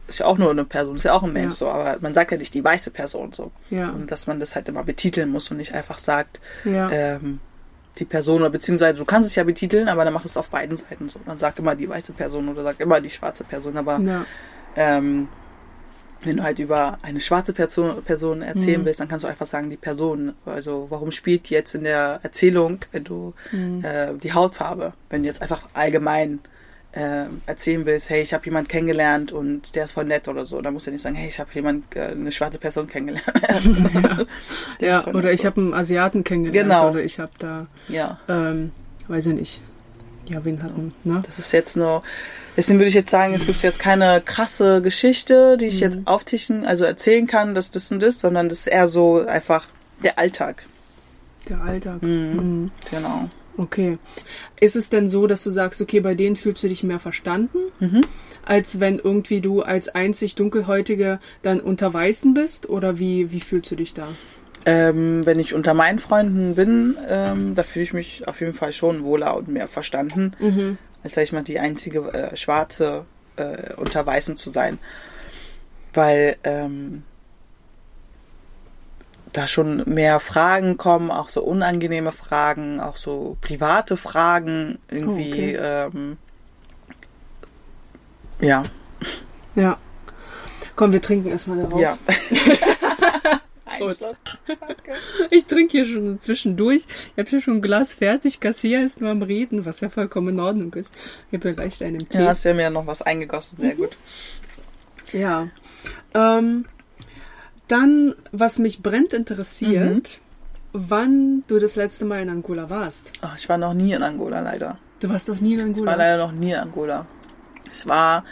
Ist ja auch nur eine Person, ist ja auch ein Mensch Ja. so, aber man sagt ja nicht die weiße Person so. Ja, Und dass man das halt immer betiteln muss und nicht einfach sagt, ja. ähm, die Person oder beziehungsweise du kannst es ja betiteln, aber dann mach es auf beiden Seiten so. Dann sag immer die weiße Person oder sag immer die schwarze Person. Aber ähm, wenn du halt über eine schwarze Person, Person erzählen Mhm. willst, dann kannst du einfach sagen, die Person. Also warum spielt jetzt in der Erzählung, wenn du Mhm. äh, die Hautfarbe, wenn du jetzt einfach allgemein äh, erzählen willst, hey, ich habe jemanden kennengelernt und der ist voll nett oder so, dann musst du nicht sagen, hey, ich habe jemand, äh, eine schwarze Person kennengelernt. Ja voll oder nett ich so. habe einen Asiaten kennengelernt Genau. oder ich habe da, Ja, ähm, weiß ich nicht, ja, hatten, ne? das ist jetzt nur, deswegen würde ich jetzt sagen, es gibt jetzt keine krasse Geschichte, die ich Mhm. jetzt auftischen, also erzählen kann, dass das und das, sondern das ist eher so einfach der Alltag. Der Alltag. Mhm. Mhm. Genau. Okay. Ist es denn so, dass du sagst, okay, bei denen fühlst du dich mehr verstanden, Mhm. als wenn irgendwie du als einzig Dunkelhäutige dann unter Weißen bist? Oder wie, wie fühlst du dich da? Ähm, wenn ich unter meinen Freunden bin, ähm, da fühle ich mich auf jeden Fall schon wohler und mehr verstanden, Mhm. als sag ich mal die einzige äh, Schwarze äh, unter Weißen zu sein. Weil ähm, da schon mehr Fragen kommen, auch so unangenehme Fragen, auch so private Fragen, irgendwie, Oh, okay. ähm, ja, Ja. Komm, wir trinken erstmal darauf. ja. Danke. Ich trinke hier schon zwischendurch. Ich habe hier schon ein Glas fertig. Kassier ist nur am Reden, was ja vollkommen in Ordnung ist. Ich habe ja gleich einen Tee. Ja, hast ja mir noch was eingegossen, sehr gut. Ja. Ähm, dann, was mich brennt interessiert, wann du das letzte Mal in Angola warst. Oh, ich war noch nie in Angola, leider. Du warst doch nie in Ich war Angola. leider noch nie in Angola. Es war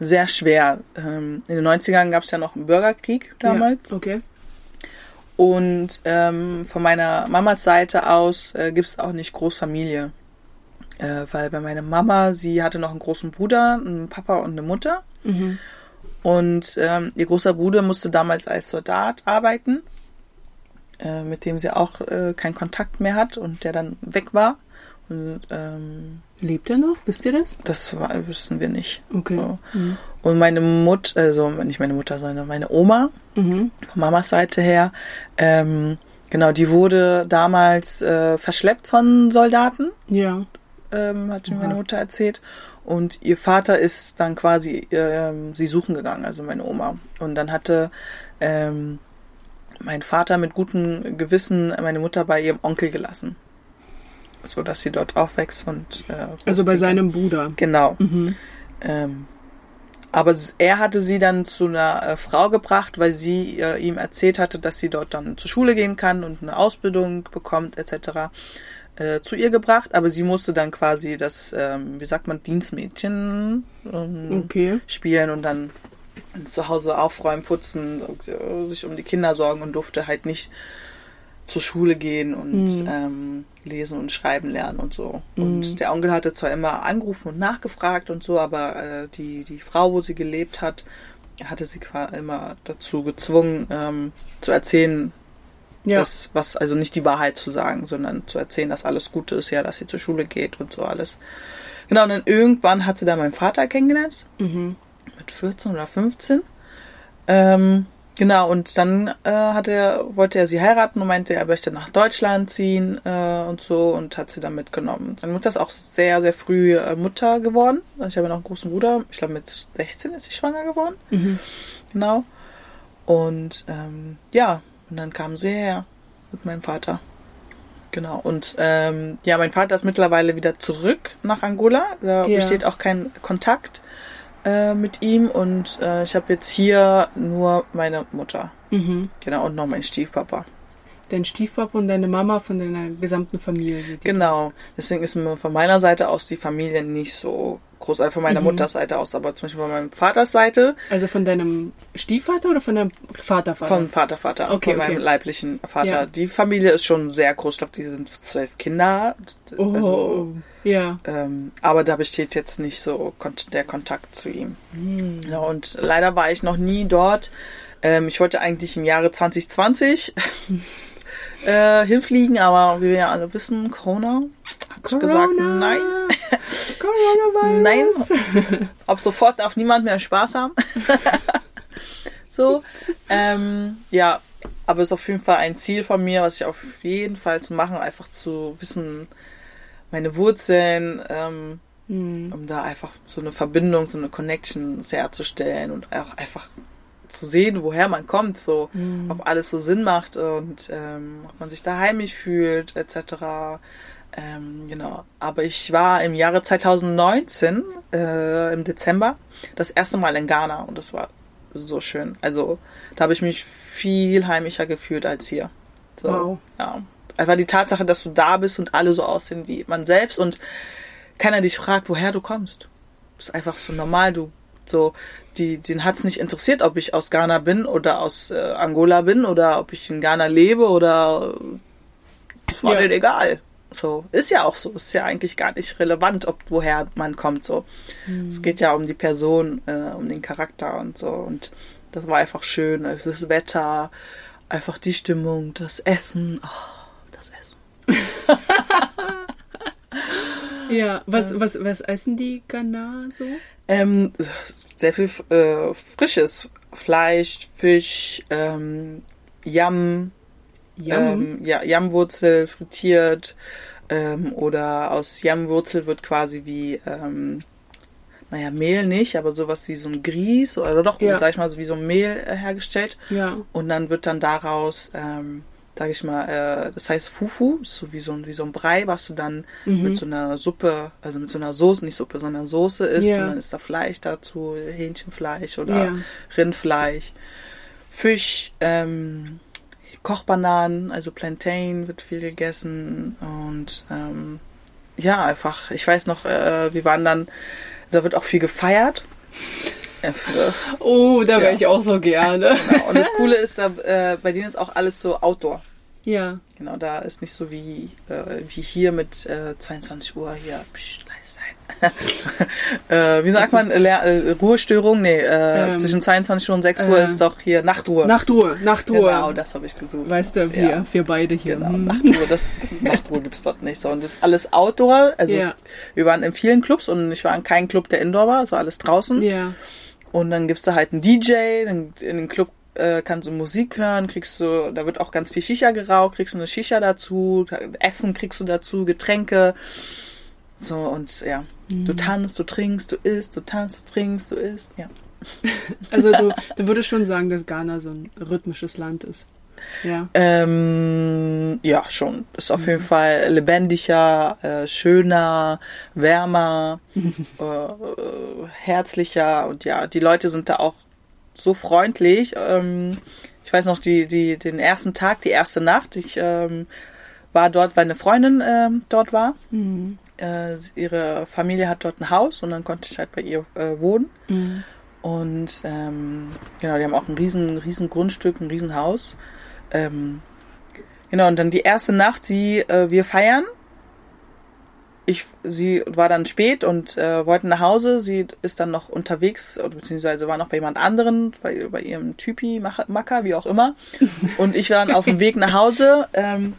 sehr schwer. Ähm, in den 90ern gab es ja noch einen Bürgerkrieg damals. Ja, okay. Und ähm, von meiner Mamas Seite aus äh, gibt es auch nicht Großfamilie. Äh, weil bei meiner Mama, sie hatte noch einen großen Bruder, einen Papa und eine Mutter. Mhm. Und ähm, ihr großer Bruder musste damals als Soldat arbeiten, äh, mit dem sie auch äh, keinen Kontakt mehr hat und der dann weg war. Und, ähm, Lebt er noch? Wisst ihr das? das war, wüssten wir nicht. Okay. So. Mhm. Und meine Mutter, also nicht meine Mutter, sondern meine Oma, Mhm. von Mamas Seite her, ähm, genau, die wurde damals äh, verschleppt von Soldaten, Ja. ähm, hat mir Aha. meine Mutter erzählt. Und ihr Vater ist dann quasi ähm, sie suchen gegangen, also meine Oma. Und dann hatte ähm, mein Vater mit gutem Gewissen meine Mutter bei ihrem Onkel gelassen. So dass sie dort aufwächst und äh, Also bei seinem Bruder. Genau. Mhm. Ähm, aber er hatte sie dann zu einer äh, Frau gebracht, weil sie äh, ihm erzählt hatte, dass sie dort dann zur Schule gehen kann und eine Ausbildung bekommt etc. Äh, zu ihr gebracht. Aber sie musste dann quasi das, ähm, wie sagt man, Dienstmädchen ähm, Okay. spielen und dann zu Hause aufräumen, putzen, sich um die Kinder sorgen und durfte halt nicht zur Schule gehen und Mhm. ähm, lesen und schreiben lernen und so. Mhm. Und der Onkel hatte zwar immer angerufen und nachgefragt und so, aber äh, die, die Frau, wo sie gelebt hat, hatte sie immer dazu gezwungen, ähm, zu erzählen, Ja. das, was, also nicht die Wahrheit zu sagen, sondern zu erzählen, dass alles Gute ist, ja, dass sie zur Schule geht und so alles. Genau, und dann irgendwann hat sie da meinen Vater kennengelernt Mhm. mit 14 oder 15. Ähm, genau, und dann äh, hat er, wollte er sie heiraten und meinte, er möchte nach Deutschland ziehen äh, und so und hat sie dann mitgenommen. Meine Mutter ist auch sehr, sehr früh äh, Mutter geworden. Also ich habe noch einen großen Bruder. Ich glaube, mit 16 ist sie schwanger geworden. Mhm. Genau. Und ähm, ja, und dann kam sie her mit meinem Vater. Genau. Und ähm, ja, mein Vater ist mittlerweile wieder zurück nach Angola. Da Ja. besteht auch kein Kontakt äh, mit ihm. Und äh, ich habe jetzt hier nur meine Mutter. Mhm. Genau. Und noch meinen Stiefpapa. Dein Stiefpapa und deine Mama von deiner gesamten Familie. Genau. Deswegen ist mir von meiner Seite aus die Familie nicht so groß. Von meiner Mhm. Mutters Seite aus. Aber zum Beispiel von meinem Vaters Seite, Also von deinem Stiefvater oder von deinem Vatervater? Vom Vater, Vater. Okay, von meinem okay. leiblichen Vater. Ja. Die Familie ist schon sehr groß. Ich glaube, die sind zwölf Kinder. Oh, Also, ja. ähm, aber da besteht jetzt nicht so der Kontakt zu ihm. Hm. Genau, und leider war ich noch nie dort. Ähm, ich wollte eigentlich im Jahre 2020 äh, hinfliegen, aber wie wir ja alle wissen, Corona hat gesagt, nein. Coronavirus. Nein. Ab sofort darf niemand mehr Spaß haben. so. Ähm, ja, aber es ist auf jeden Fall ein Ziel von mir, was ich auf jeden Fall zu machen, einfach zu wissen, meine Wurzeln, ähm, Hm. um da einfach so eine Verbindung, so eine Connection herzustellen und auch einfach zu sehen, woher man kommt, so Hm. ob alles so Sinn macht und ähm, ob man sich da heimisch fühlt, etc. Ähm, genau. Aber ich war im Jahre 2019, äh, im Dezember, das erste Mal in Ghana und das war so schön. Also da habe ich mich viel heimischer gefühlt als hier. So, Wow. ja. Einfach die Tatsache, dass du da bist und alle so aussehen wie man selbst und keiner dich fragt, woher du kommst. Du bist einfach so normal, du so, die, den hat's nicht interessiert, ob ich aus Ghana bin oder aus äh, Angola bin oder ob ich in Ghana lebe oder es war Ja. denen egal. So, ist ja auch so, ist ja eigentlich gar nicht relevant, ob woher man kommt. So, es geht ja um die Person, äh, um den Charakter und so. Und das war einfach schön. Es ist das Wetter, einfach die Stimmung, das Essen. Oh, das Essen. Ja, was, was, was essen die Ghana so? Ähm, sehr viel äh, frisches Fleisch, Fisch, ähm, Yam, Yum. ähm, ja, Yamwurzel frittiert ähm, oder aus Yamwurzel wird quasi wie, ähm, naja, Mehl nicht, aber sowas wie so ein Grieß oder doch, Ja. sag ich mal, so wie so ein Mehl äh, hergestellt ja. und dann wird dann daraus, ähm, sag ich mal, äh, das heißt Fufu, so wie so ein, wie so ein Brei, was du dann Mhm. mit so einer Suppe, also mit so einer Soße, nicht Suppe, sondern Soße isst Ja. und dann ist da Fleisch dazu, Hähnchenfleisch oder Ja. Rindfleisch, Fisch, ähm, Kochbananen, also Plantain wird viel gegessen und ähm, ja, einfach, ich weiß noch, äh, wir waren dann, da wird auch viel gefeiert. Äh, für- Oh, da wäre Ja. ich auch so gerne. Genau. Und das Coole ist, da, äh, bei denen ist auch alles so Outdoor. Ja. Genau, da ist nicht so wie, äh, wie hier mit äh, 22 Uhr hier psch, sein. äh, wie sagt man, Lehr äh, Ruhestörung? Nee, äh, Ähm, zwischen 22 Uhr und 6 Uhr äh, ist doch hier Nachtruhe. Nachtruhe, Nachtruhe. Genau, das habe ich gesucht. Weißt du, wir, Ja. wir beide hier. Genau, Hm. Nachtruhe, das, das Nachtruhe gibt's dort nicht so. Und das ist alles Outdoor. Also Ja. es, wir waren in vielen Clubs und ich war in keinem Club, der Indoor war, also alles draußen. Ja. Und dann gibt's da halt einen DJ, dann in dem Club äh, kannst du Musik hören, kriegst du, da wird auch ganz viel Shisha geraucht, kriegst du eine Shisha dazu, Essen kriegst du dazu, Getränke. So, und ja, du tanzt, du trinkst, du isst, du tanzt, du trinkst, du isst, ja. Also du, du würdest schon sagen, dass Ghana so ein rhythmisches Land ist. Ja. Ähm, ja, schon. Ist auf jeden Fall lebendiger, äh, schöner, wärmer, äh, äh, herzlicher und ja, die Leute sind da auch so freundlich. Ähm, ich weiß noch, die, die, den ersten Tag, die erste Nacht, ich ähm, war dort, weil eine Freundin ähm, dort war. Mhm. Äh, ihre Familie hat dort ein Haus und dann konnte ich halt bei ihr äh, wohnen. Mhm. Und ähm, genau, die haben auch ein riesen, riesen Grundstück, ein riesen Haus. Ähm, genau, und dann die erste Nacht, sie, äh, wir feiern. Ich, sie war dann spät und äh, wollten nach Hause. Sie ist dann noch unterwegs, oder beziehungsweise war noch bei jemand anderen, bei, bei ihrem Typi, Macker, wie auch immer. Und ich war dann auf dem Weg nach Hause. Ähm,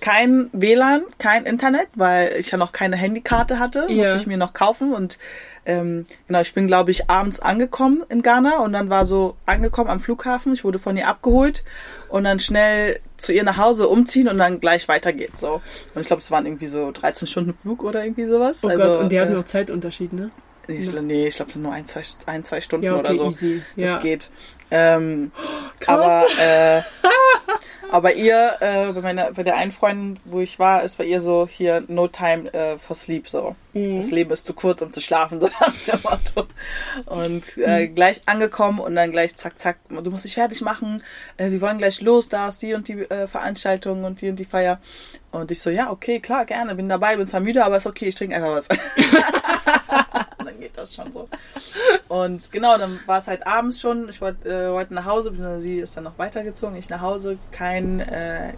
kein WLAN, kein Internet, weil ich ja noch keine Handykarte hatte, Ja. musste ich mir noch kaufen und ähm, genau, ich bin glaube ich abends angekommen in Ghana und dann war so angekommen am Flughafen, ich wurde von ihr abgeholt und dann schnell zu ihr nach Hause umziehen und dann gleich weitergeht so. Und ich glaube, es waren irgendwie so 13 Stunden Flug oder irgendwie sowas. Oh also, Gott, und die hatten äh, noch Zeitunterschied, ne? Nee, ich, nee, ich glaube, es sind nur ein, zwei, ein, zwei Stunden Ja, okay, oder so. easy. Das Ja. geht. Ähm, Krass. aber, äh, aber ihr, äh, bei, meiner, bei der einen Freundin, wo ich war, ist bei ihr so hier no time äh, for sleep so. Mhm. Das Leben ist zu kurz, um zu schlafen, so nach dem Motto. Und äh, Mhm. gleich angekommen und dann gleich zack, zack, du musst dich fertig machen, äh, wir wollen gleich los, da ist die und die äh, Veranstaltung und die und die Feier. Und ich so, ja, okay, klar, gerne, bin dabei, bin zwar müde, aber ist okay, ich trinke einfach was. dann geht das schon so. Und genau, dann war es halt abends schon. Ich wollte äh, wollte nach Hause, beziehungsweise sie ist dann noch weitergezogen. Ich nach Hause, kein äh,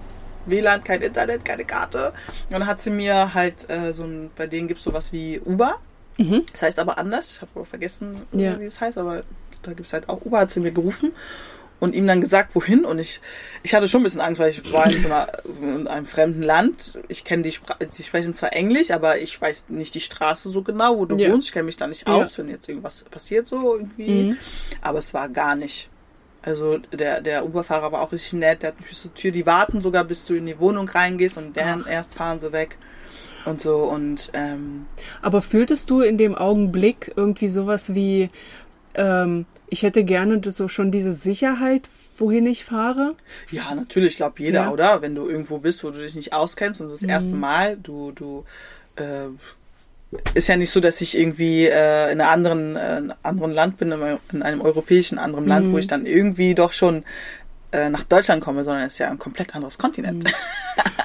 WLAN, kein Internet, keine Karte. Und dann hat sie mir halt äh, so ein, bei denen gibt es sowas wie Uber. Mhm. Das heißt aber anders. Ich habe vergessen, äh, Ja. wie es heißt, aber da gibt es halt auch Uber, hat sie mir gerufen und ihm dann gesagt, wohin. Und ich, ich hatte schon ein bisschen Angst, weil ich war in, so einer, in einem fremden Land. Ich kenne die Sprache, sie sprechen zwar Englisch, aber ich weiß nicht die Straße so genau, wo du Ja. wohnst. Ich kenne mich da nicht Ja. aus, wenn jetzt irgendwas passiert so irgendwie. Mhm. Aber es war gar nicht. Also der, der Uberfahrer war auch richtig nett, der hat mich bis zur Tür, die warten sogar, bis du in die Wohnung reingehst und dann Ach. erst fahren sie weg. Und so und ähm, Aber fühltest du in dem Augenblick irgendwie sowas wie, ähm, ich hätte gerne so schon diese Sicherheit, wohin ich fahre? Ja, natürlich, ich glaube jeder, Ja. Mhm. oder? Wenn du irgendwo bist, wo du dich nicht auskennst und das erste Mal, du, du, äh, ist ja nicht so, dass ich irgendwie äh, in einem anderen, äh, anderen Land bin, in einem- in einem europäischen anderen Land, Mhm. wo ich dann irgendwie doch schon äh, nach Deutschland komme, sondern es ist ja ein komplett anderes Kontinent.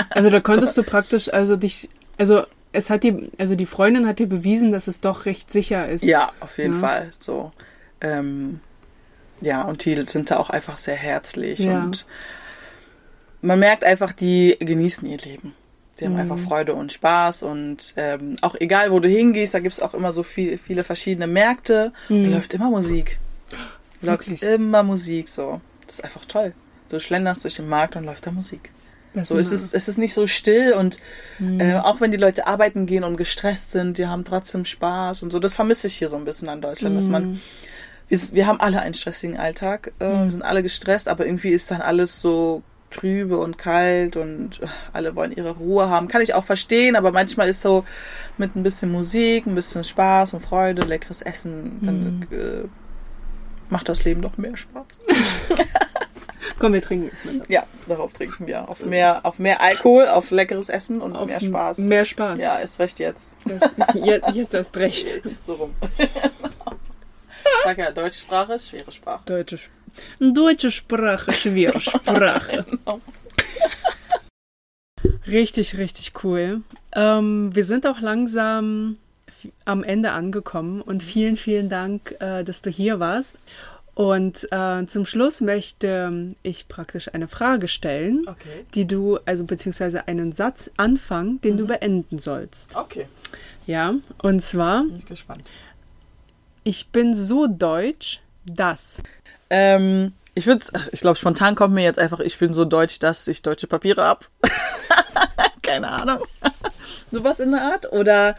Also da konntest du praktisch also dich, also es hat die, also die Freundin hat dir bewiesen, dass es doch recht sicher ist. Ja, auf jeden Ja. Fall. So. Ähm, ja, und die sind da auch einfach sehr herzlich Ja. und man merkt einfach, die genießen ihr Leben. Die haben Mhm. einfach Freude und Spaß und ähm, auch egal, wo du hingehst, da gibt's auch immer so viel, viele verschiedene Märkte. Mhm. Da läuft immer Musik. Läuft Wirklich? immer Musik so. Das ist einfach toll. Du schlenderst durch den Markt und läuft da Musik. Das So ist es, es ist nicht so still und Mhm. äh, auch wenn die Leute arbeiten gehen und gestresst sind, die haben trotzdem Spaß und so. Das vermisse ich hier so ein bisschen an Deutschland, dass Mhm. man wir, wir haben alle einen stressigen Alltag, äh, wir sind alle gestresst, aber irgendwie ist dann alles so trübe und kalt und äh, alle wollen ihre Ruhe haben. Kann ich auch verstehen, aber manchmal ist so mit ein bisschen Musik, ein bisschen Spaß und Freude, leckeres Essen, dann äh, macht das Leben doch mehr Spaß. Komm, wir trinken jetzt mit. Ja, darauf trinken wir. Auf mehr, auf mehr Alkohol, auf leckeres Essen und Auf mehr Spaß. Mehr Spaß. Ja, ist recht jetzt. Jetzt, jetzt erst recht. So rum. Sag ja, deutsche Sprache, schwere Sprache. Deutsche, Deutsche Sprache, schwere Sprache. Genau. Richtig, richtig cool. Ähm, wir sind auch langsam am Ende angekommen und vielen, vielen Dank, äh, dass du hier warst. Und äh, zum Schluss möchte ich praktisch eine Frage stellen, Okay. die du, also beziehungsweise einen Satz anfangen, den du beenden sollst. Okay. Ja, und zwar, Bin ich gespannt. Ich bin so deutsch, dass. Ähm, ich würde, ich glaube, spontan kommt mir jetzt einfach, ich bin so deutsch, dass ich deutsche Papiere hab. Keine Ahnung. Sowas in der Art. Oder,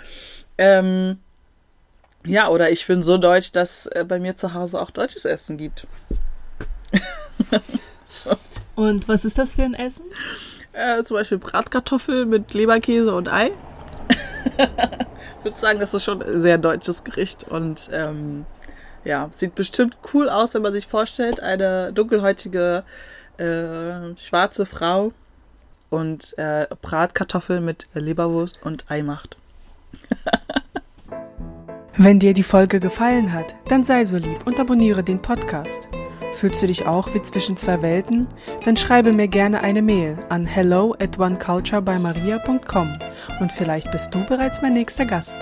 ähm, ja, oder ich bin so deutsch, dass äh, bei mir zu Hause auch deutsches Essen gibt. Und was ist das für ein Essen? Äh, zum Beispiel Bratkartoffel mit Leberkäse und Ei. Ich würde sagen, das ist schon ein sehr deutsches Gericht und ähm, ja, sieht bestimmt cool aus, wenn man sich vorstellt, eine dunkelhäutige äh, schwarze Frau und äh, Bratkartoffel mit Leberwurst und Ei macht. Wenn dir die Folge gefallen hat, dann sei so lieb und abonniere den Podcast. Fühlst du dich auch wie zwischen zwei Welten? Dann schreibe mir gerne eine Mail an hello at oneculturebymaria.com und vielleicht bist du bereits mein nächster Gast.